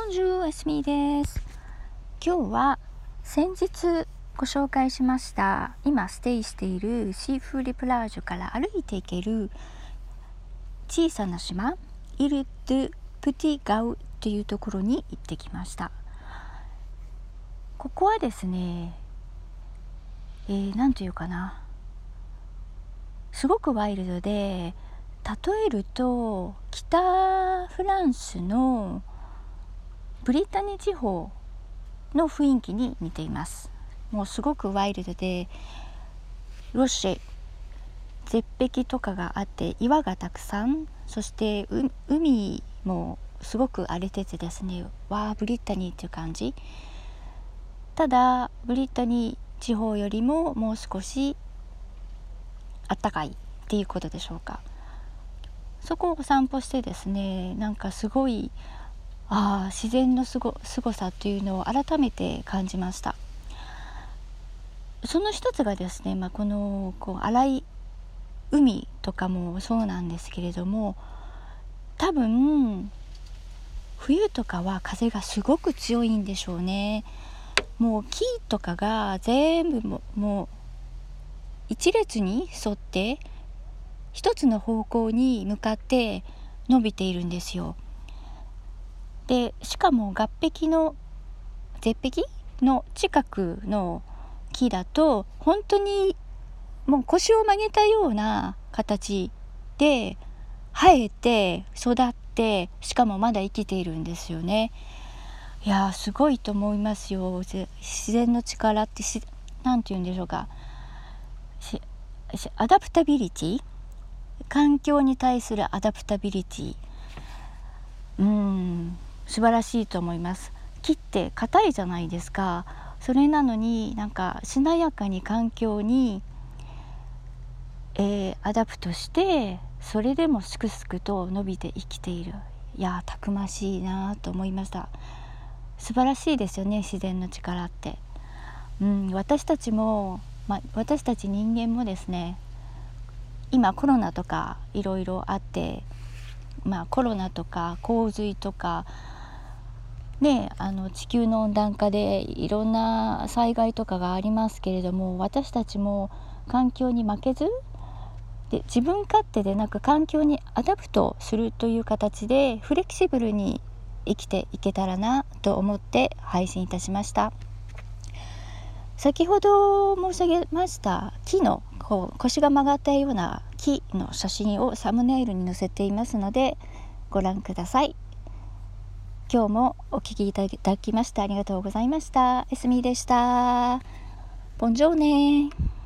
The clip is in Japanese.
ボンジュースミーです。今日は先日ご紹介しました今ステイしているシーフーリプラージュから歩いていける小さな島イル・ドゥ・プティ・ガウというところに行ってきました。ここはですねえー、というかなすごくワイルドで例えると北フランスのブリタニ地方の雰囲気に似ています。もうすごくワイルドでロシェ絶壁とかがあって岩がたくさんそして海もすごく荒れててですねわあブリッタニーっていう感じ。ただブリッタニー地方よりももう少しあったかいっていうことでしょうか。そこをお散歩してですねなんかすごいあ自然のすごさっていうのを改めて感じましたその一つがですね、まあ、このこう荒い海とかもそうなんですけれども多分冬とかは風がすごく強いんでしょうねもう木とかが全部ももう一列に沿って一つの方向に向かって伸びているんですよ。でしかも岸壁の絶壁の近くの木だと本当にもう腰を曲げたような形で生えて育ってしかもまだ生きているんですよね。いやすごいと思いますよ。自然の力って何て言うんでしょうか。 adaptability？環境に対する adaptability。うん。素晴らしいと思います。木って硬いじゃないですか。それなのになんかしなやかに環境に、えー、 adapt してそれでもすくすくと伸びて生きている。いやたくましいなと思いました。素晴らしいですよね自然の力って。うん私たちも、ま私たち人間もですね今コロナとかいろいろあって、まあ、コロナとか洪水とか、ね、あの地球の温暖化でいろんな災害とかがありますけれども私たちも環境に負けずで自分勝手でなく環境に adapt するという形でフレキシブルに生きていけたらなと思って配信いたしました。先ほど申し上げました木のこう腰が曲がったような木の写真をサムネイルに載せていますのでご覧ください。今日もお聴きいただきましてありがとうございました。エスミでした。ボンジョーネ